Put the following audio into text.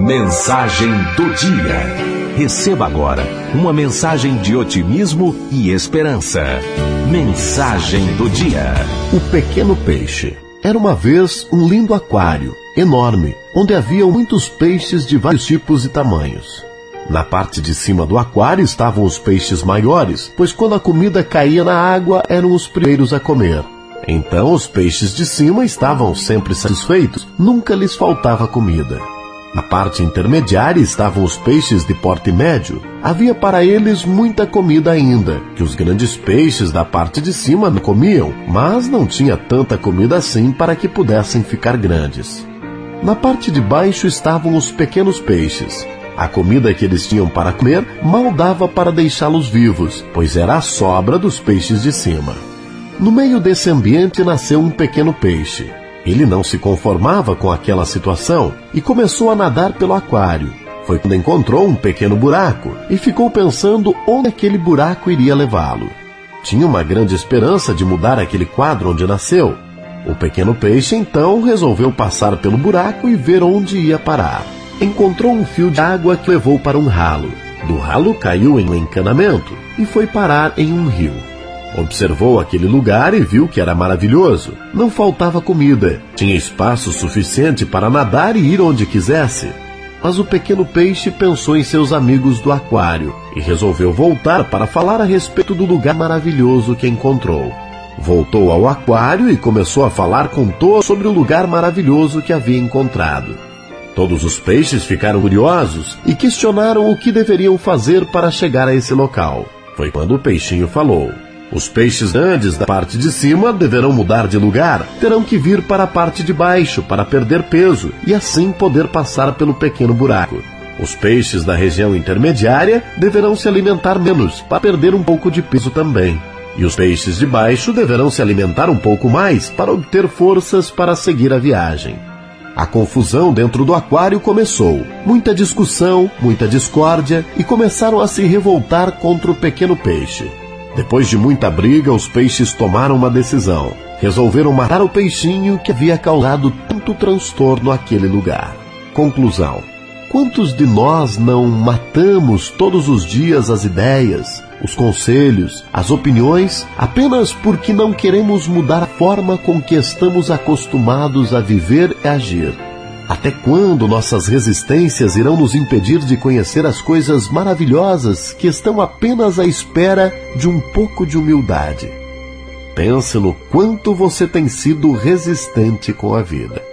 Mensagem do dia. Receba agora uma mensagem de otimismo e esperança. Mensagem do dia. O pequeno peixe. Era uma vez um lindo aquário, enorme, onde havia muitos peixes de vários tipos e tamanhos. Na parte de cima do aquário estavam os peixes maiores, pois quando a comida caía na água eram os primeiros a comer. Então os peixes de cima estavam sempre satisfeitos, nunca lhes faltava comida. Na parte intermediária estavam os peixes de porte médio. Havia para eles muita comida ainda, que os grandes peixes da parte de cima não comiam, mas não tinha tanta comida assim para que pudessem ficar grandes. Na parte de baixo estavam os pequenos peixes. A comida que eles tinham para comer mal dava para deixá-los vivos, pois era a sobra dos peixes de cima. No meio desse ambiente nasceu um pequeno peixe. Ele não se conformava com aquela situação e começou a nadar pelo aquário. Foi quando encontrou um pequeno buraco e ficou pensando onde aquele buraco iria levá-lo. Tinha uma grande esperança de mudar aquele quadro onde nasceu. O pequeno peixe então resolveu passar pelo buraco e ver onde ia parar. Encontrou um fio de água que levou para um ralo. Do ralo caiu em um encanamento e foi parar em um rio. Observou aquele lugar e viu que era maravilhoso. Não faltava comida, tinha espaço suficiente para nadar e ir onde quisesse. Mas o pequeno peixe pensou em seus amigos do aquário e resolveu voltar para falar a respeito do lugar maravilhoso que encontrou. Voltou ao aquário e começou a falar com todos sobre o lugar maravilhoso que havia encontrado. Todos os peixes ficaram curiosos e questionaram o que deveriam fazer para chegar a esse local. Foi quando o peixinho falou: os peixes grandes da parte de cima deverão mudar de lugar, terão que vir para a parte de baixo para perder peso e assim poder passar pelo pequeno buraco. Os peixes da região intermediária deverão se alimentar menos para perder um pouco de peso também. E os peixes de baixo deverão se alimentar um pouco mais para obter forças para seguir a viagem. A confusão dentro do aquário começou. Muita discussão, muita discórdia e começaram a se revoltar contra o pequeno peixe. Depois de muita briga, os peixes tomaram uma decisão. Resolveram matar o peixinho que havia causado tanto transtorno àquele lugar. Conclusão: Quantos de nós não matamos todos os dias as ideias, os conselhos, as opiniões, apenas porque não queremos mudar a forma com que estamos acostumados a viver e agir? Até quando nossas resistências irão nos impedir de conhecer as coisas maravilhosas que estão apenas à espera de um pouco de humildade? Pense no quanto você tem sido resistente com a vida.